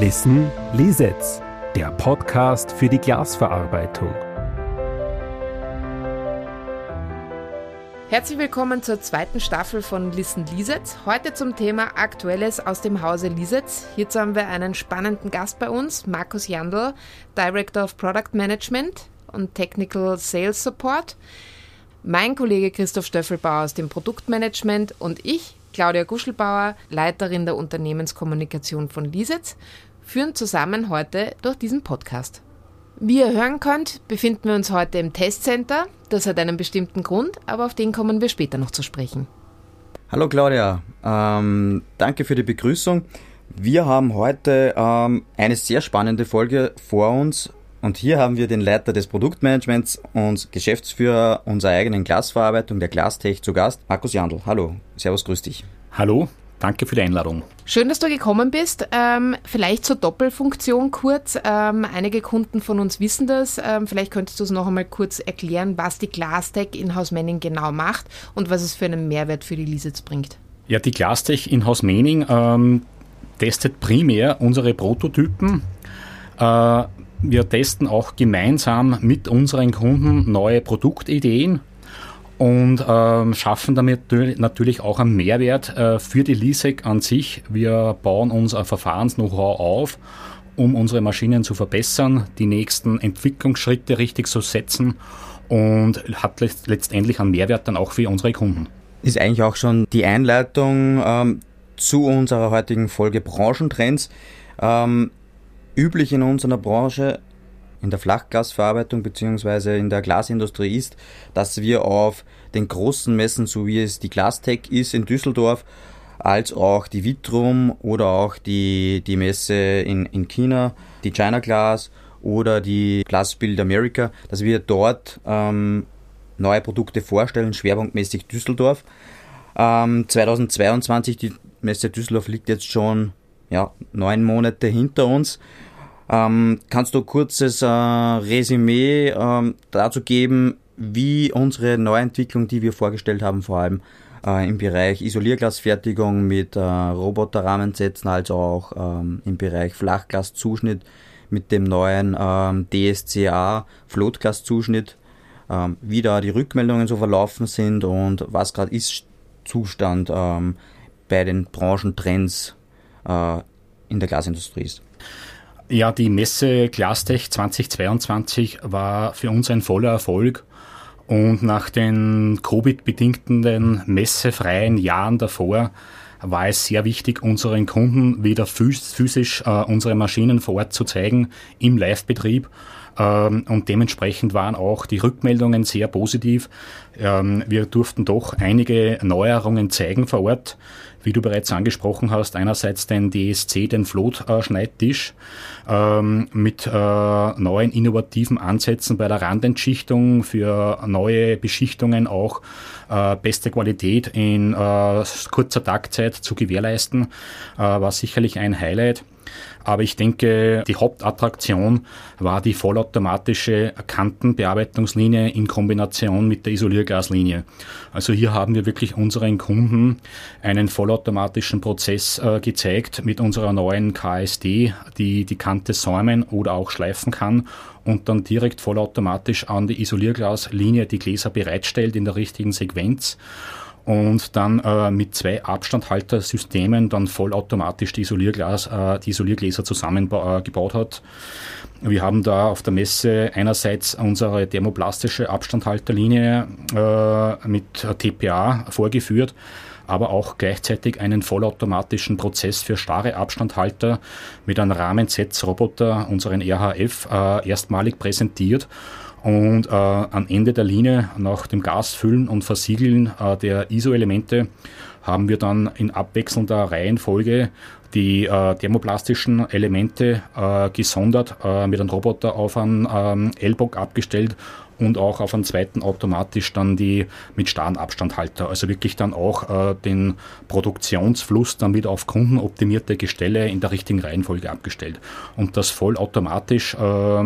Listen Lisetz, der Podcast für die Glasverarbeitung. Herzlich willkommen zur zweiten Staffel von Listen Lisetz. Heute zum Thema Aktuelles aus dem Hause Lisetz. Hierzu haben wir einen spannenden Gast bei uns, Markus Jandl, Director of Product Management und Technical Sales Support. Mein Kollege Christoph Stöffelbauer aus dem Produktmanagement und ich, Claudia Guschelbauer, Leiterin der Unternehmenskommunikation von Lisetz, führen zusammen heute durch diesen Podcast. Wie ihr hören könnt, befinden wir uns heute im Testcenter. Das hat einen bestimmten Grund, aber auf den kommen wir später noch zu sprechen. Hallo Claudia, ähm, danke für die Begrüßung. Wir haben heute ähm, eine sehr spannende Folge vor uns und hier haben wir den Leiter des Produktmanagements und Geschäftsführer unserer eigenen Glasverarbeitung, der Glastech, zu Gast, Markus Jandl. Hallo, Servus, grüß dich. Hallo, Danke für die Einladung. Schön, dass du gekommen bist. Ähm, vielleicht zur Doppelfunktion kurz. Ähm, einige Kunden von uns wissen das. Ähm, vielleicht könntest du es noch einmal kurz erklären, was die Glastech Inhouse Manning genau macht und was es für einen Mehrwert für die Lisitz bringt. Ja, die Glastech Inhouse Manning ähm, testet primär unsere Prototypen. Äh, wir testen auch gemeinsam mit unseren Kunden neue Produktideen und ähm, schaffen damit natürlich auch einen Mehrwert äh, für die LISEC an sich. Wir bauen unser Verfahrens-Know-how auf, um unsere Maschinen zu verbessern, die nächsten Entwicklungsschritte richtig zu setzen und hat letztendlich einen Mehrwert dann auch für unsere Kunden. Ist eigentlich auch schon die Einleitung ähm, zu unserer heutigen Folge Branchentrends. Ähm, üblich in unserer Branche in der Flachglasverarbeitung bzw. in der Glasindustrie ist, dass wir auf den großen Messen, so wie es die Glastech ist in Düsseldorf, als auch die Vitrum oder auch die, die Messe in, in China, die China Glass oder die Glass Build America, dass wir dort ähm, neue Produkte vorstellen, schwerpunktmäßig Düsseldorf. Ähm, 2022, die Messe Düsseldorf liegt jetzt schon ja, neun Monate hinter uns. Ähm, kannst du kurzes äh, Resümee ähm, dazu geben, wie unsere Neuentwicklung, die wir vorgestellt haben, vor allem äh, im Bereich Isolierglasfertigung mit äh, Roboterrahmensätzen, als auch ähm, im Bereich Flachglaszuschnitt mit dem neuen ähm, DSCA Floatglaszuschnitt, ähm, wie da die Rückmeldungen so verlaufen sind und was gerade ist Zustand ähm, bei den Branchentrends in der Glasindustrie ist. Ja, die Messe Glastech 2022 war für uns ein voller Erfolg. Und nach den Covid-bedingten messefreien Jahren davor war es sehr wichtig, unseren Kunden wieder physisch äh, unsere Maschinen vor Ort zu zeigen im Live-Betrieb. Ähm, und dementsprechend waren auch die Rückmeldungen sehr positiv. Ähm, wir durften doch einige Neuerungen zeigen vor Ort wie du bereits angesprochen hast, einerseits den DSC, den Float-Schneidtisch ähm, mit äh, neuen innovativen Ansätzen bei der Randentschichtung für neue Beschichtungen auch äh, beste Qualität in äh, kurzer Taktzeit zu gewährleisten, äh, war sicherlich ein Highlight. Aber ich denke, die Hauptattraktion war die vollautomatische Kantenbearbeitungslinie in Kombination mit der Isolierglaslinie. Also hier haben wir wirklich unseren Kunden einen vollautomatischen Prozess äh, gezeigt mit unserer neuen KSD, die die Kante säumen oder auch schleifen kann und dann direkt vollautomatisch an die Isolierglaslinie die Gläser bereitstellt in der richtigen Sequenz und dann äh, mit zwei Abstandhaltersystemen dann vollautomatisch die, Isolierglas, äh, die Isoliergläser zusammengebaut äh, hat. Wir haben da auf der Messe einerseits unsere thermoplastische Abstandhalterlinie äh, mit TPA vorgeführt, aber auch gleichzeitig einen vollautomatischen Prozess für starre Abstandhalter mit einem Rahmensetzroboter, unseren RHF, äh, erstmalig präsentiert und äh, am Ende der Linie nach dem Gasfüllen und Versiegeln äh, der ISO-Elemente haben wir dann in abwechselnder Reihenfolge die äh, thermoplastischen Elemente äh, gesondert äh, mit einem Roboter auf einen ähm, L-Bock abgestellt und auch auf einen zweiten automatisch dann die mit starren Abstandhalter. Also wirklich dann auch äh, den Produktionsfluss dann wieder auf kundenoptimierte Gestelle in der richtigen Reihenfolge abgestellt. Und das vollautomatisch äh,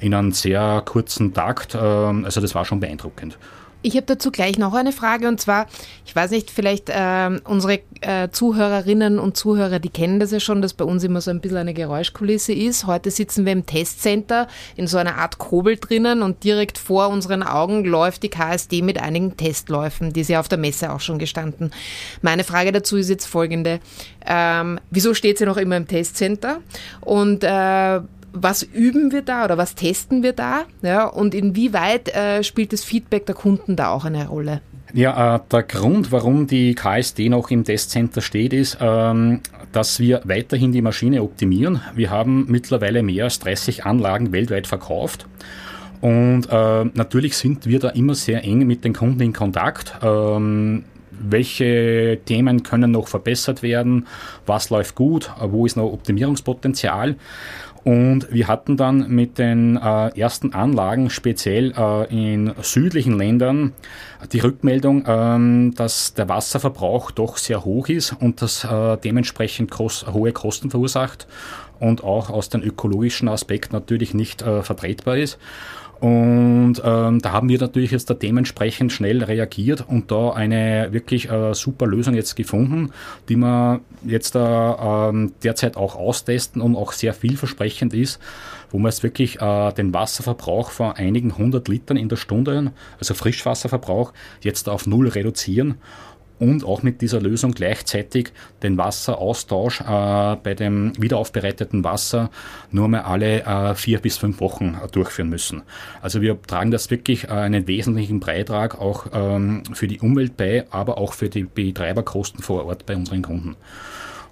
in einem sehr kurzen Takt. Äh, also das war schon beeindruckend. Ich habe dazu gleich noch eine Frage und zwar, ich weiß nicht, vielleicht äh, unsere äh, Zuhörerinnen und Zuhörer, die kennen das ja schon, dass bei uns immer so ein bisschen eine Geräuschkulisse ist. Heute sitzen wir im Testcenter in so einer Art Kobel drinnen und direkt vor unseren Augen läuft die KSD mit einigen Testläufen, die ja auf der Messe auch schon gestanden. Meine Frage dazu ist jetzt folgende. Ähm, wieso steht sie noch immer im Testcenter? Und äh, was üben wir da oder was testen wir da? Ja, und inwieweit äh, spielt das Feedback der Kunden da auch eine Rolle? Ja, äh, der Grund, warum die KSD noch im Testcenter steht, ist, ähm, dass wir weiterhin die Maschine optimieren. Wir haben mittlerweile mehr als 30 Anlagen weltweit verkauft. Und äh, natürlich sind wir da immer sehr eng mit den Kunden in Kontakt. Ähm, welche Themen können noch verbessert werden, was läuft gut, wo ist noch Optimierungspotenzial. Und wir hatten dann mit den äh, ersten Anlagen, speziell äh, in südlichen Ländern, die Rückmeldung, ähm, dass der Wasserverbrauch doch sehr hoch ist und das äh, dementsprechend kost hohe Kosten verursacht und auch aus dem ökologischen Aspekt natürlich nicht äh, vertretbar ist. Und ähm, da haben wir natürlich jetzt da dementsprechend schnell reagiert und da eine wirklich äh, super Lösung jetzt gefunden, die wir jetzt da äh, derzeit auch austesten und auch sehr vielversprechend ist, wo wir jetzt wirklich äh, den Wasserverbrauch von einigen hundert Litern in der Stunde, also Frischwasserverbrauch, jetzt auf null reduzieren und auch mit dieser Lösung gleichzeitig den Wasseraustausch äh, bei dem wiederaufbereiteten Wasser nur mehr alle äh, vier bis fünf Wochen äh, durchführen müssen. Also wir tragen das wirklich äh, einen wesentlichen Beitrag auch ähm, für die Umwelt bei, aber auch für die Betreiberkosten vor Ort bei unseren Kunden.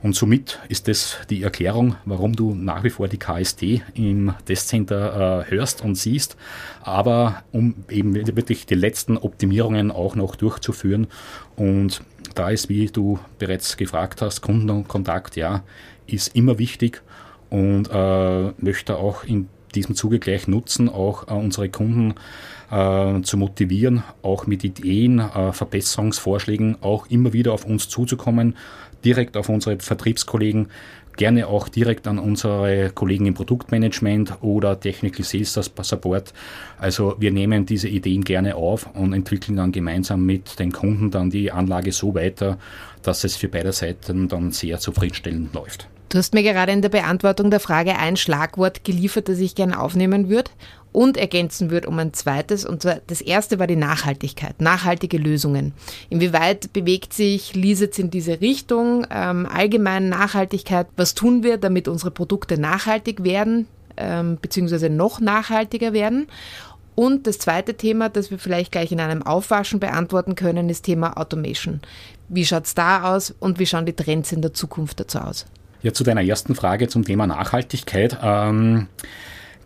Und somit ist das die Erklärung, warum du nach wie vor die KSD im Testcenter äh, hörst und siehst, aber um eben wirklich die letzten Optimierungen auch noch durchzuführen. Und da ist, wie du bereits gefragt hast, Kundenkontakt, ja, ist immer wichtig. Und äh, möchte auch in diesem Zuge gleich nutzen, auch äh, unsere Kunden äh, zu motivieren, auch mit Ideen, äh, Verbesserungsvorschlägen auch immer wieder auf uns zuzukommen, direkt auf unsere Vertriebskollegen, gerne auch direkt an unsere Kollegen im Produktmanagement oder Technical Sales Support. Also wir nehmen diese Ideen gerne auf und entwickeln dann gemeinsam mit den Kunden dann die Anlage so weiter, dass es für beide Seiten dann sehr zufriedenstellend läuft. Du hast mir gerade in der Beantwortung der Frage ein Schlagwort geliefert, das ich gerne aufnehmen würde und ergänzen würde um ein zweites. Und zwar das erste war die Nachhaltigkeit, nachhaltige Lösungen. Inwieweit bewegt sich Lisitz in diese Richtung? Ähm, allgemein Nachhaltigkeit, was tun wir, damit unsere Produkte nachhaltig werden, ähm, beziehungsweise noch nachhaltiger werden? Und das zweite Thema, das wir vielleicht gleich in einem Aufwaschen beantworten können, ist Thema Automation. Wie schaut es da aus und wie schauen die Trends in der Zukunft dazu aus? Ja, zu deiner ersten Frage zum Thema Nachhaltigkeit. Ähm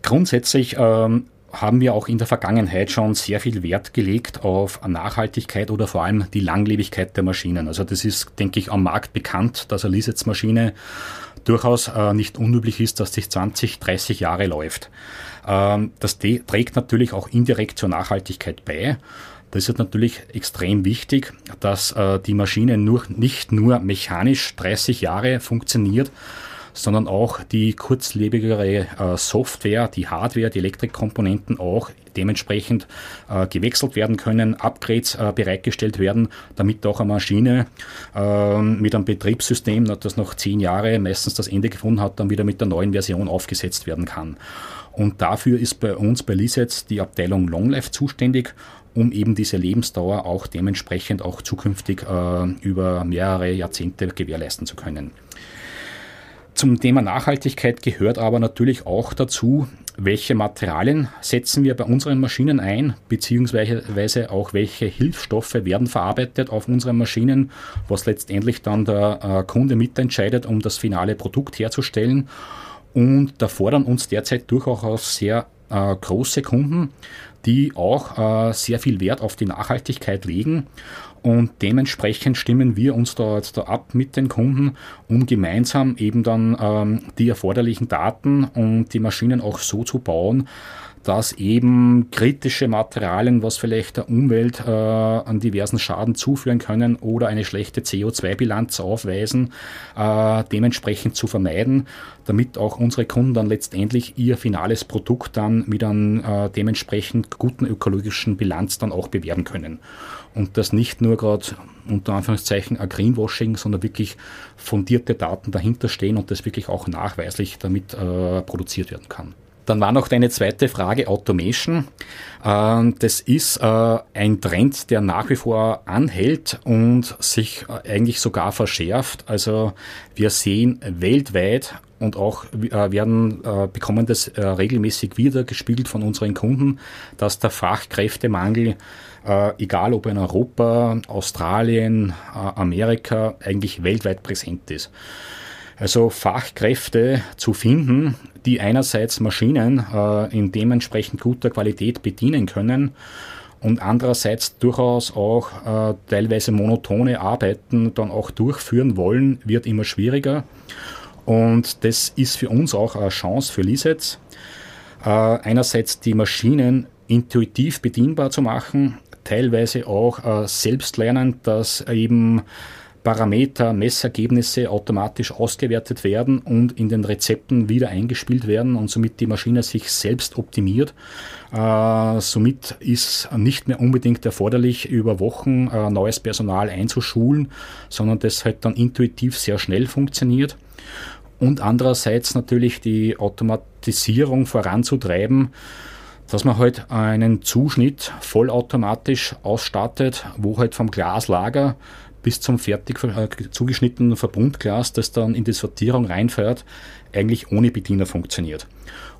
Grundsätzlich ähm, haben wir auch in der Vergangenheit schon sehr viel Wert gelegt auf Nachhaltigkeit oder vor allem die Langlebigkeit der Maschinen. Also das ist, denke ich, am Markt bekannt, dass eine Lisets-Maschine durchaus äh, nicht unüblich ist, dass sich 20, 30 Jahre läuft. Ähm, das trägt natürlich auch indirekt zur Nachhaltigkeit bei. Das ist natürlich extrem wichtig, dass äh, die Maschine nur, nicht nur mechanisch 30 Jahre funktioniert, sondern auch die kurzlebigere äh, Software, die Hardware, die Elektrikkomponenten auch dementsprechend äh, gewechselt werden können, Upgrades äh, bereitgestellt werden, damit auch eine Maschine äh, mit einem Betriebssystem, das noch zehn Jahre meistens das Ende gefunden hat, dann wieder mit der neuen Version aufgesetzt werden kann. Und dafür ist bei uns bei Lisets die Abteilung Longlife zuständig um eben diese Lebensdauer auch dementsprechend auch zukünftig äh, über mehrere Jahrzehnte gewährleisten zu können. Zum Thema Nachhaltigkeit gehört aber natürlich auch dazu, welche Materialien setzen wir bei unseren Maschinen ein, beziehungsweise auch welche Hilfsstoffe werden verarbeitet auf unseren Maschinen, was letztendlich dann der äh, Kunde mitentscheidet, um das finale Produkt herzustellen. Und da fordern uns derzeit durchaus sehr äh, große Kunden, die auch äh, sehr viel Wert auf die Nachhaltigkeit legen. Und dementsprechend stimmen wir uns da jetzt da ab mit den Kunden, um gemeinsam eben dann ähm, die erforderlichen Daten und die Maschinen auch so zu bauen, dass eben kritische Materialien, was vielleicht der Umwelt äh, an diversen Schaden zuführen können oder eine schlechte CO2-Bilanz aufweisen, äh, dementsprechend zu vermeiden, damit auch unsere Kunden dann letztendlich ihr finales Produkt dann mit einem äh, dementsprechend guten ökologischen Bilanz dann auch bewerben können. Und das nicht nur gerade unter Anführungszeichen ein Greenwashing, sondern wirklich fundierte Daten dahinter stehen und das wirklich auch nachweislich damit äh, produziert werden kann. Dann war noch deine zweite Frage Automation. Ähm, das ist äh, ein Trend, der nach wie vor anhält und sich äh, eigentlich sogar verschärft. Also wir sehen weltweit und auch äh, werden bekommen das regelmäßig wieder gespiegelt von unseren Kunden, dass der Fachkräftemangel, egal ob in Europa, Australien, Amerika, eigentlich weltweit präsent ist. Also Fachkräfte zu finden, die einerseits Maschinen äh, in dementsprechend guter Qualität bedienen können und andererseits durchaus auch äh, teilweise monotone Arbeiten dann auch durchführen wollen, wird immer schwieriger. Und das ist für uns auch eine Chance für Lisets. Äh, einerseits die Maschinen intuitiv bedienbar zu machen, teilweise auch äh, selbst lernen, dass eben Parameter, Messergebnisse automatisch ausgewertet werden und in den Rezepten wieder eingespielt werden und somit die Maschine sich selbst optimiert. Äh, somit ist nicht mehr unbedingt erforderlich, über Wochen äh, neues Personal einzuschulen, sondern das halt dann intuitiv sehr schnell funktioniert. Und andererseits natürlich die Automatisierung voranzutreiben, dass man halt einen Zuschnitt vollautomatisch ausstattet, wo halt vom Glaslager bis zum fertig äh, zugeschnittenen Verbundglas, das dann in die Sortierung reinfährt, eigentlich ohne Bediener funktioniert.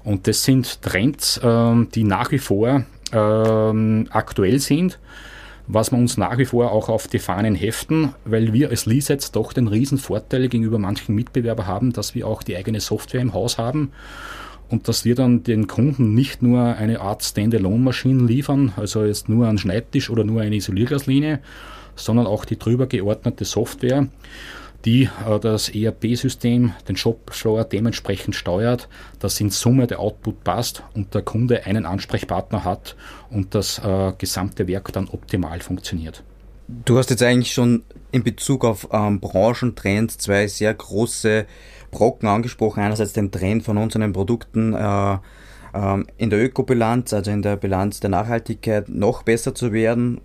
Und das sind Trends, ähm, die nach wie vor ähm, aktuell sind, was wir uns nach wie vor auch auf die Fahnen heften, weil wir als Lisets doch den riesen Vorteil gegenüber manchen Mitbewerbern haben, dass wir auch die eigene Software im Haus haben und dass wir dann den Kunden nicht nur eine Art Standalone-Maschinen liefern, also jetzt nur einen Schneidtisch oder nur eine Isolierglaslinie, sondern auch die drüber geordnete Software, die äh, das ERP-System, den Shopfloor dementsprechend steuert, dass in Summe der Output passt und der Kunde einen Ansprechpartner hat und das äh, gesamte Werk dann optimal funktioniert. Du hast jetzt eigentlich schon in Bezug auf ähm, Branchentrends zwei sehr große Brocken angesprochen. Einerseits den Trend von unseren Produkten äh, ähm, in der Ökobilanz, also in der Bilanz der Nachhaltigkeit, noch besser zu werden,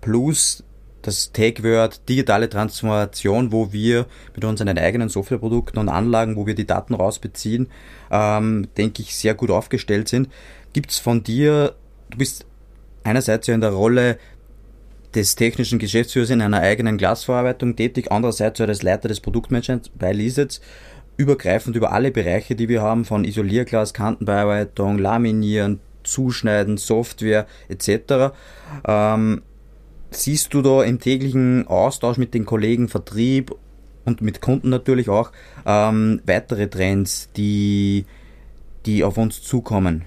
plus das Tagword digitale Transformation, wo wir mit unseren eigenen Softwareprodukten und Anlagen, wo wir die Daten rausbeziehen, ähm, denke ich, sehr gut aufgestellt sind. Gibt es von dir, du bist einerseits ja in der Rolle des technischen Geschäftsführers in einer eigenen Glasverarbeitung tätig, andererseits als Leiter des Produktmanagements bei Lisets, übergreifend über alle Bereiche, die wir haben, von Isolierglas, Kantenbearbeitung, Laminieren, Zuschneiden, Software etc. Ähm, siehst du da im täglichen Austausch mit den Kollegen Vertrieb und mit Kunden natürlich auch ähm, weitere Trends, die, die auf uns zukommen?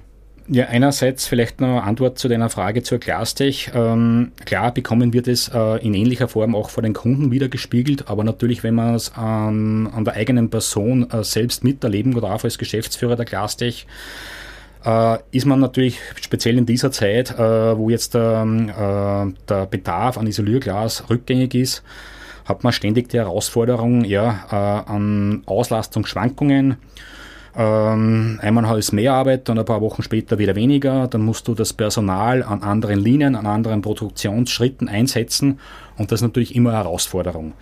Ja, einerseits vielleicht noch Antwort zu deiner Frage zur Glastech. Ähm, klar bekommen wir das äh, in ähnlicher Form auch vor den Kunden wieder gespiegelt, aber natürlich, wenn man es an, an der eigenen Person äh, selbst miterleben darf als Geschäftsführer der Glastech, äh, ist man natürlich speziell in dieser Zeit, äh, wo jetzt ähm, äh, der Bedarf an Isolierglas rückgängig ist, hat man ständig die Herausforderung ja, äh, an Auslastungsschwankungen. Ähm, einmal ist mehr Arbeit, dann ein paar Wochen später wieder weniger. Dann musst du das Personal an anderen Linien, an anderen Produktionsschritten einsetzen und das ist natürlich immer eine Herausforderung.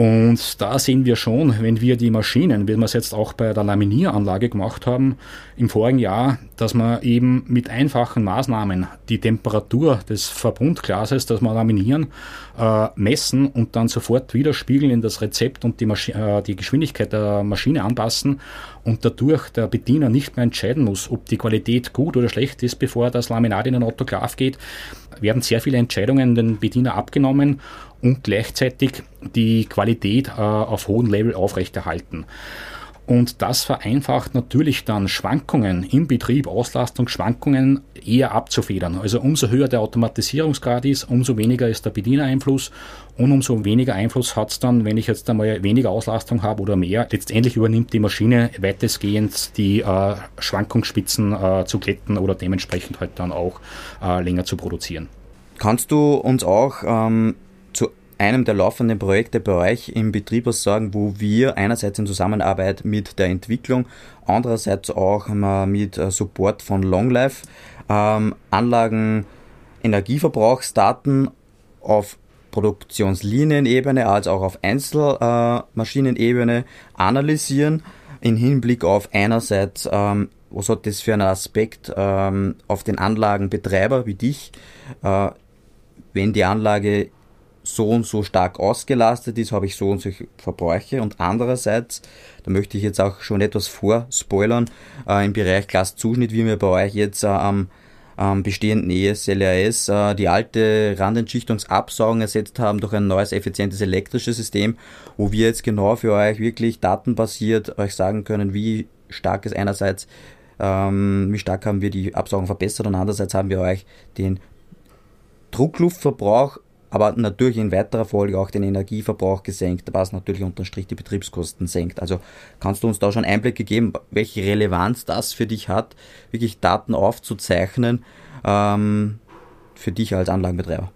Und da sehen wir schon, wenn wir die Maschinen, wie wir es jetzt auch bei der Laminieranlage gemacht haben, im vorigen Jahr, dass man eben mit einfachen Maßnahmen die Temperatur des Verbundglases, das wir laminieren, äh, messen und dann sofort widerspiegeln in das Rezept und die, Maschi äh, die Geschwindigkeit der Maschine anpassen und dadurch der Bediener nicht mehr entscheiden muss, ob die Qualität gut oder schlecht ist, bevor das Laminat in den Autoklav geht, werden sehr viele Entscheidungen den Bediener abgenommen und gleichzeitig die Qualität äh, auf hohem Level aufrechterhalten. Und das vereinfacht natürlich dann Schwankungen im Betrieb, Auslastungsschwankungen eher abzufedern. Also umso höher der Automatisierungsgrad ist, umso weniger ist der Bedieneinfluss und umso weniger Einfluss hat es dann, wenn ich jetzt einmal weniger Auslastung habe oder mehr. Letztendlich übernimmt die Maschine weitestgehend die äh, Schwankungsspitzen äh, zu glätten oder dementsprechend halt dann auch äh, länger zu produzieren. Kannst du uns auch ähm, einem der laufenden Projekte bei euch im Betrieb was sagen, wo wir einerseits in Zusammenarbeit mit der Entwicklung, andererseits auch mit äh, Support von Longlife ähm, Anlagen Energieverbrauchsdaten auf Produktionslinienebene als auch auf Einzelmaschinenebene äh, analysieren in Hinblick auf einerseits ähm, was hat das für einen Aspekt ähm, auf den Anlagenbetreiber wie dich, äh, wenn die Anlage so und so stark ausgelastet ist, habe ich so und so Verbräuche. Und andererseits, da möchte ich jetzt auch schon etwas vorspoilern, äh, im Bereich Glaszuschnitt, wie wir bei euch jetzt äh, am, am bestehenden ESLRS äh, die alte Randentschichtungsabsaugung ersetzt haben durch ein neues effizientes elektrisches System, wo wir jetzt genau für euch wirklich datenbasiert euch sagen können, wie stark es einerseits ähm, wie stark haben wir die Absaugung verbessert und andererseits haben wir euch den Druckluftverbrauch, aber natürlich in weiterer Folge auch den Energieverbrauch gesenkt, was natürlich unterm Strich die Betriebskosten senkt. Also kannst du uns da schon Einblicke geben, welche Relevanz das für dich hat, wirklich Daten aufzuzeichnen ähm, für dich als Anlagenbetreiber?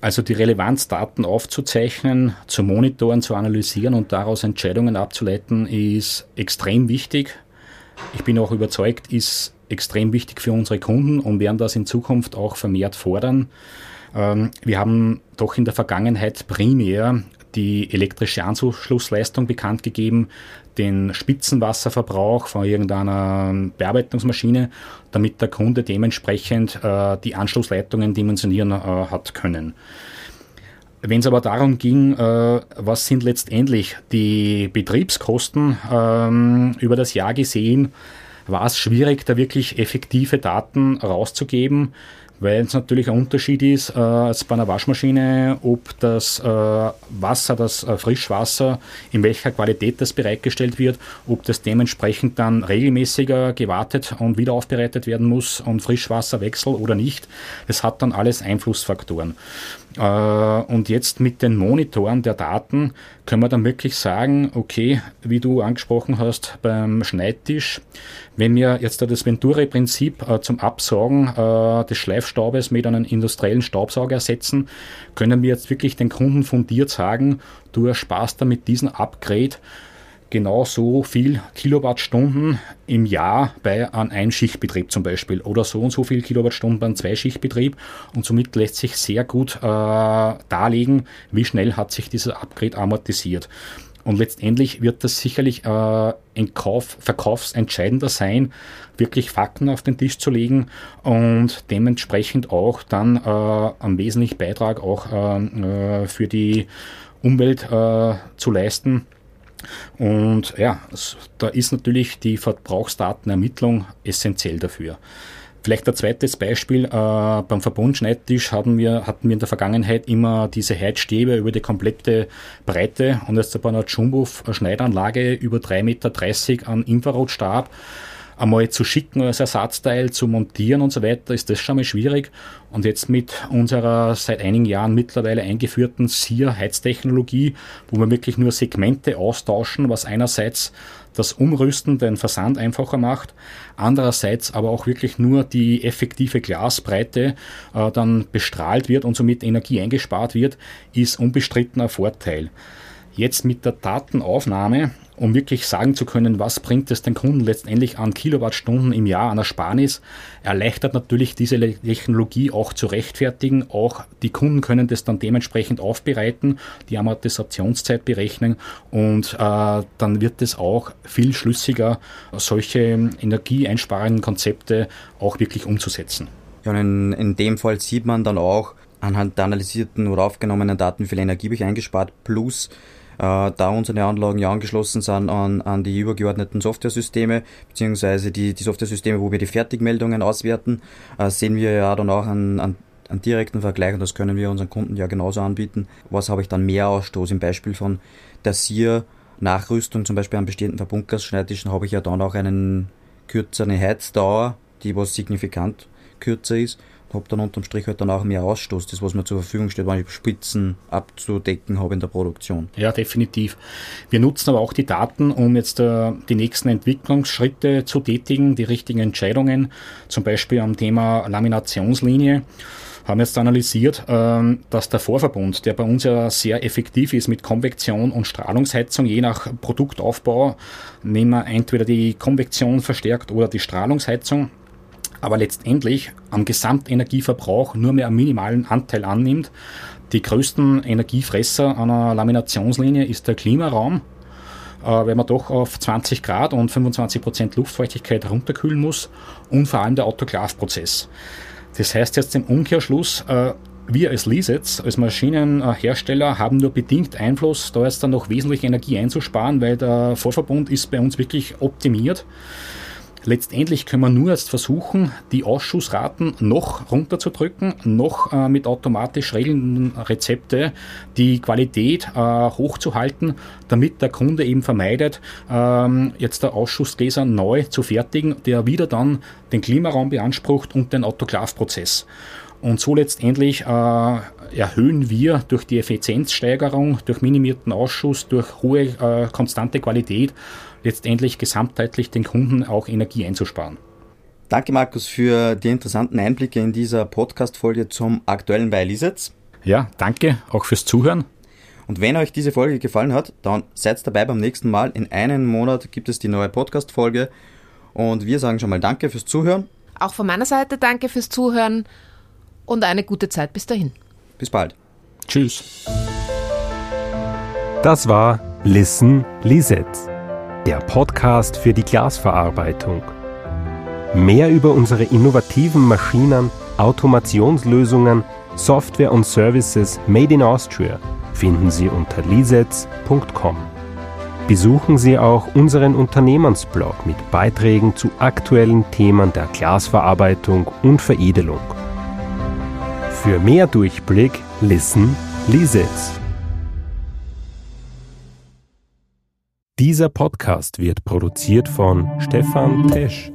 Also die Relevanzdaten aufzuzeichnen, zu monitoren, zu analysieren und daraus Entscheidungen abzuleiten, ist extrem wichtig. Ich bin auch überzeugt, ist extrem wichtig für unsere Kunden und werden das in Zukunft auch vermehrt fordern. Ähm, wir haben doch in der Vergangenheit primär die elektrische Anschlussleistung bekannt gegeben, den Spitzenwasserverbrauch von irgendeiner Bearbeitungsmaschine, damit der Kunde dementsprechend äh, die Anschlussleitungen dimensionieren äh, hat können. Wenn es aber darum ging, äh, was sind letztendlich die Betriebskosten ähm, über das Jahr gesehen, war es schwierig, da wirklich effektive Daten rauszugeben, weil es natürlich ein Unterschied ist, äh, als bei einer Waschmaschine, ob das äh, Wasser, das äh, Frischwasser, in welcher Qualität das bereitgestellt wird, ob das dementsprechend dann regelmäßiger gewartet und wieder aufbereitet werden muss und Frischwasserwechsel oder nicht. Das hat dann alles Einflussfaktoren. Äh, und jetzt mit den Monitoren der Daten können wir dann wirklich sagen, okay, wie du angesprochen hast beim Schneidtisch, wenn wir jetzt das Venturi-Prinzip äh, zum Absaugen äh, des Schleifstaubes mit einem industriellen Staubsauger ersetzen, können wir jetzt wirklich den Kunden fundiert sagen, du ersparst damit diesen Upgrade genau so viel Kilowattstunden im Jahr bei einem Einschichtbetrieb zum Beispiel. Oder so und so viel Kilowattstunden beim Zweischichtbetrieb. Und somit lässt sich sehr gut äh, darlegen, wie schnell hat sich dieser Upgrade amortisiert. Und letztendlich wird das sicherlich äh, ein Kauf, verkaufsentscheidender sein, wirklich Fakten auf den Tisch zu legen und dementsprechend auch dann äh, einen wesentlichen Beitrag auch äh, äh für die Umwelt äh, zu leisten und ja, da ist natürlich die Verbrauchsdatenermittlung essentiell dafür. Vielleicht ein zweites Beispiel, äh, beim Verbundschneidtisch hatten wir, hatten wir in der Vergangenheit immer diese Heizstäbe über die komplette Breite und jetzt bei einer Jumbo-Schneidanlage über 3,30 Meter an Infrarotstab einmal zu schicken als Ersatzteil, zu montieren und so weiter, ist das schon mal schwierig. Und jetzt mit unserer seit einigen Jahren mittlerweile eingeführten SIR-Heiztechnologie, wo wir wirklich nur Segmente austauschen, was einerseits das Umrüsten, den Versand einfacher macht, andererseits aber auch wirklich nur die effektive Glasbreite äh, dann bestrahlt wird und somit Energie eingespart wird, ist unbestritten ein Vorteil. Jetzt mit der Datenaufnahme um wirklich sagen zu können, was bringt es den Kunden letztendlich an Kilowattstunden im Jahr an Ersparnis, erleichtert natürlich diese Technologie auch zu rechtfertigen. Auch die Kunden können das dann dementsprechend aufbereiten, die Amortisationszeit berechnen und äh, dann wird es auch viel schlüssiger, solche energieeinsparenden Konzepte auch wirklich umzusetzen. Ja, in, in dem Fall sieht man dann auch anhand der analysierten oder aufgenommenen Daten, wie viel Energie habe ich eingespart, plus da unsere Anlagen ja angeschlossen sind an, an die übergeordneten Softwaresysteme, beziehungsweise die, die Softwaresysteme, wo wir die Fertigmeldungen auswerten, äh, sehen wir ja dann auch an, an einen direkten Vergleich und das können wir unseren Kunden ja genauso anbieten. Was habe ich dann mehr Ausstoß im Beispiel von der SIR Nachrüstung, zum Beispiel an bestehenden Verbundgasschneidtischen, habe ich ja dann auch einen kürzeren Heizdauer, die was signifikant kürzer ist habe dann unterm Strich halt dann auch mehr Ausstoß, das was mir zur Verfügung steht, wenn ich Spitzen abzudecken habe in der Produktion. Ja, definitiv. Wir nutzen aber auch die Daten, um jetzt äh, die nächsten Entwicklungsschritte zu tätigen, die richtigen Entscheidungen, zum Beispiel am Thema Laminationslinie haben jetzt analysiert, ähm, dass der Vorverbund, der bei uns ja sehr effektiv ist mit Konvektion und Strahlungsheizung, je nach Produktaufbau, nehmen wir entweder die Konvektion verstärkt oder die Strahlungsheizung aber letztendlich am Gesamtenergieverbrauch nur mehr einen minimalen Anteil annimmt. Die größten Energiefresser einer Laminationslinie ist der Klimaraum, äh, weil man doch auf 20 Grad und 25 Prozent Luftfeuchtigkeit runterkühlen muss und vor allem der Autoklavprozess. Das heißt jetzt im Umkehrschluss, äh, wir als Lisets, als Maschinenhersteller, haben nur bedingt Einfluss, da jetzt dann noch wesentlich Energie einzusparen, weil der Vorverbund ist bei uns wirklich optimiert. Letztendlich können wir nur jetzt versuchen, die Ausschussraten noch runterzudrücken, noch äh, mit automatisch regelnden Rezepte die Qualität äh, hochzuhalten, damit der Kunde eben vermeidet, ähm, jetzt der Ausschussgläser neu zu fertigen, der wieder dann den Klimaraum beansprucht und den Autoklavprozess. Und so letztendlich äh, erhöhen wir durch die Effizienzsteigerung, durch minimierten Ausschuss, durch hohe äh, konstante Qualität letztendlich gesamtheitlich den Kunden auch Energie einzusparen. Danke Markus für die interessanten Einblicke in dieser Podcast-Folge zum aktuellen Weilisitz. Ja, danke auch fürs Zuhören. Und wenn euch diese Folge gefallen hat, dann seid dabei beim nächsten Mal. In einem Monat gibt es die neue Podcast-Folge. Und wir sagen schon mal Danke fürs Zuhören. Auch von meiner Seite danke fürs Zuhören und eine gute Zeit bis dahin. Bis bald. Tschüss. Das war Listen Lisetz der Podcast für die Glasverarbeitung. Mehr über unsere innovativen Maschinen, Automationslösungen, Software und Services made in Austria finden Sie unter lisets.com. Besuchen Sie auch unseren Unternehmensblog mit Beiträgen zu aktuellen Themen der Glasverarbeitung und Veredelung. Für mehr Durchblick listen Lisets. Dieser Podcast wird produziert von Stefan Tesch.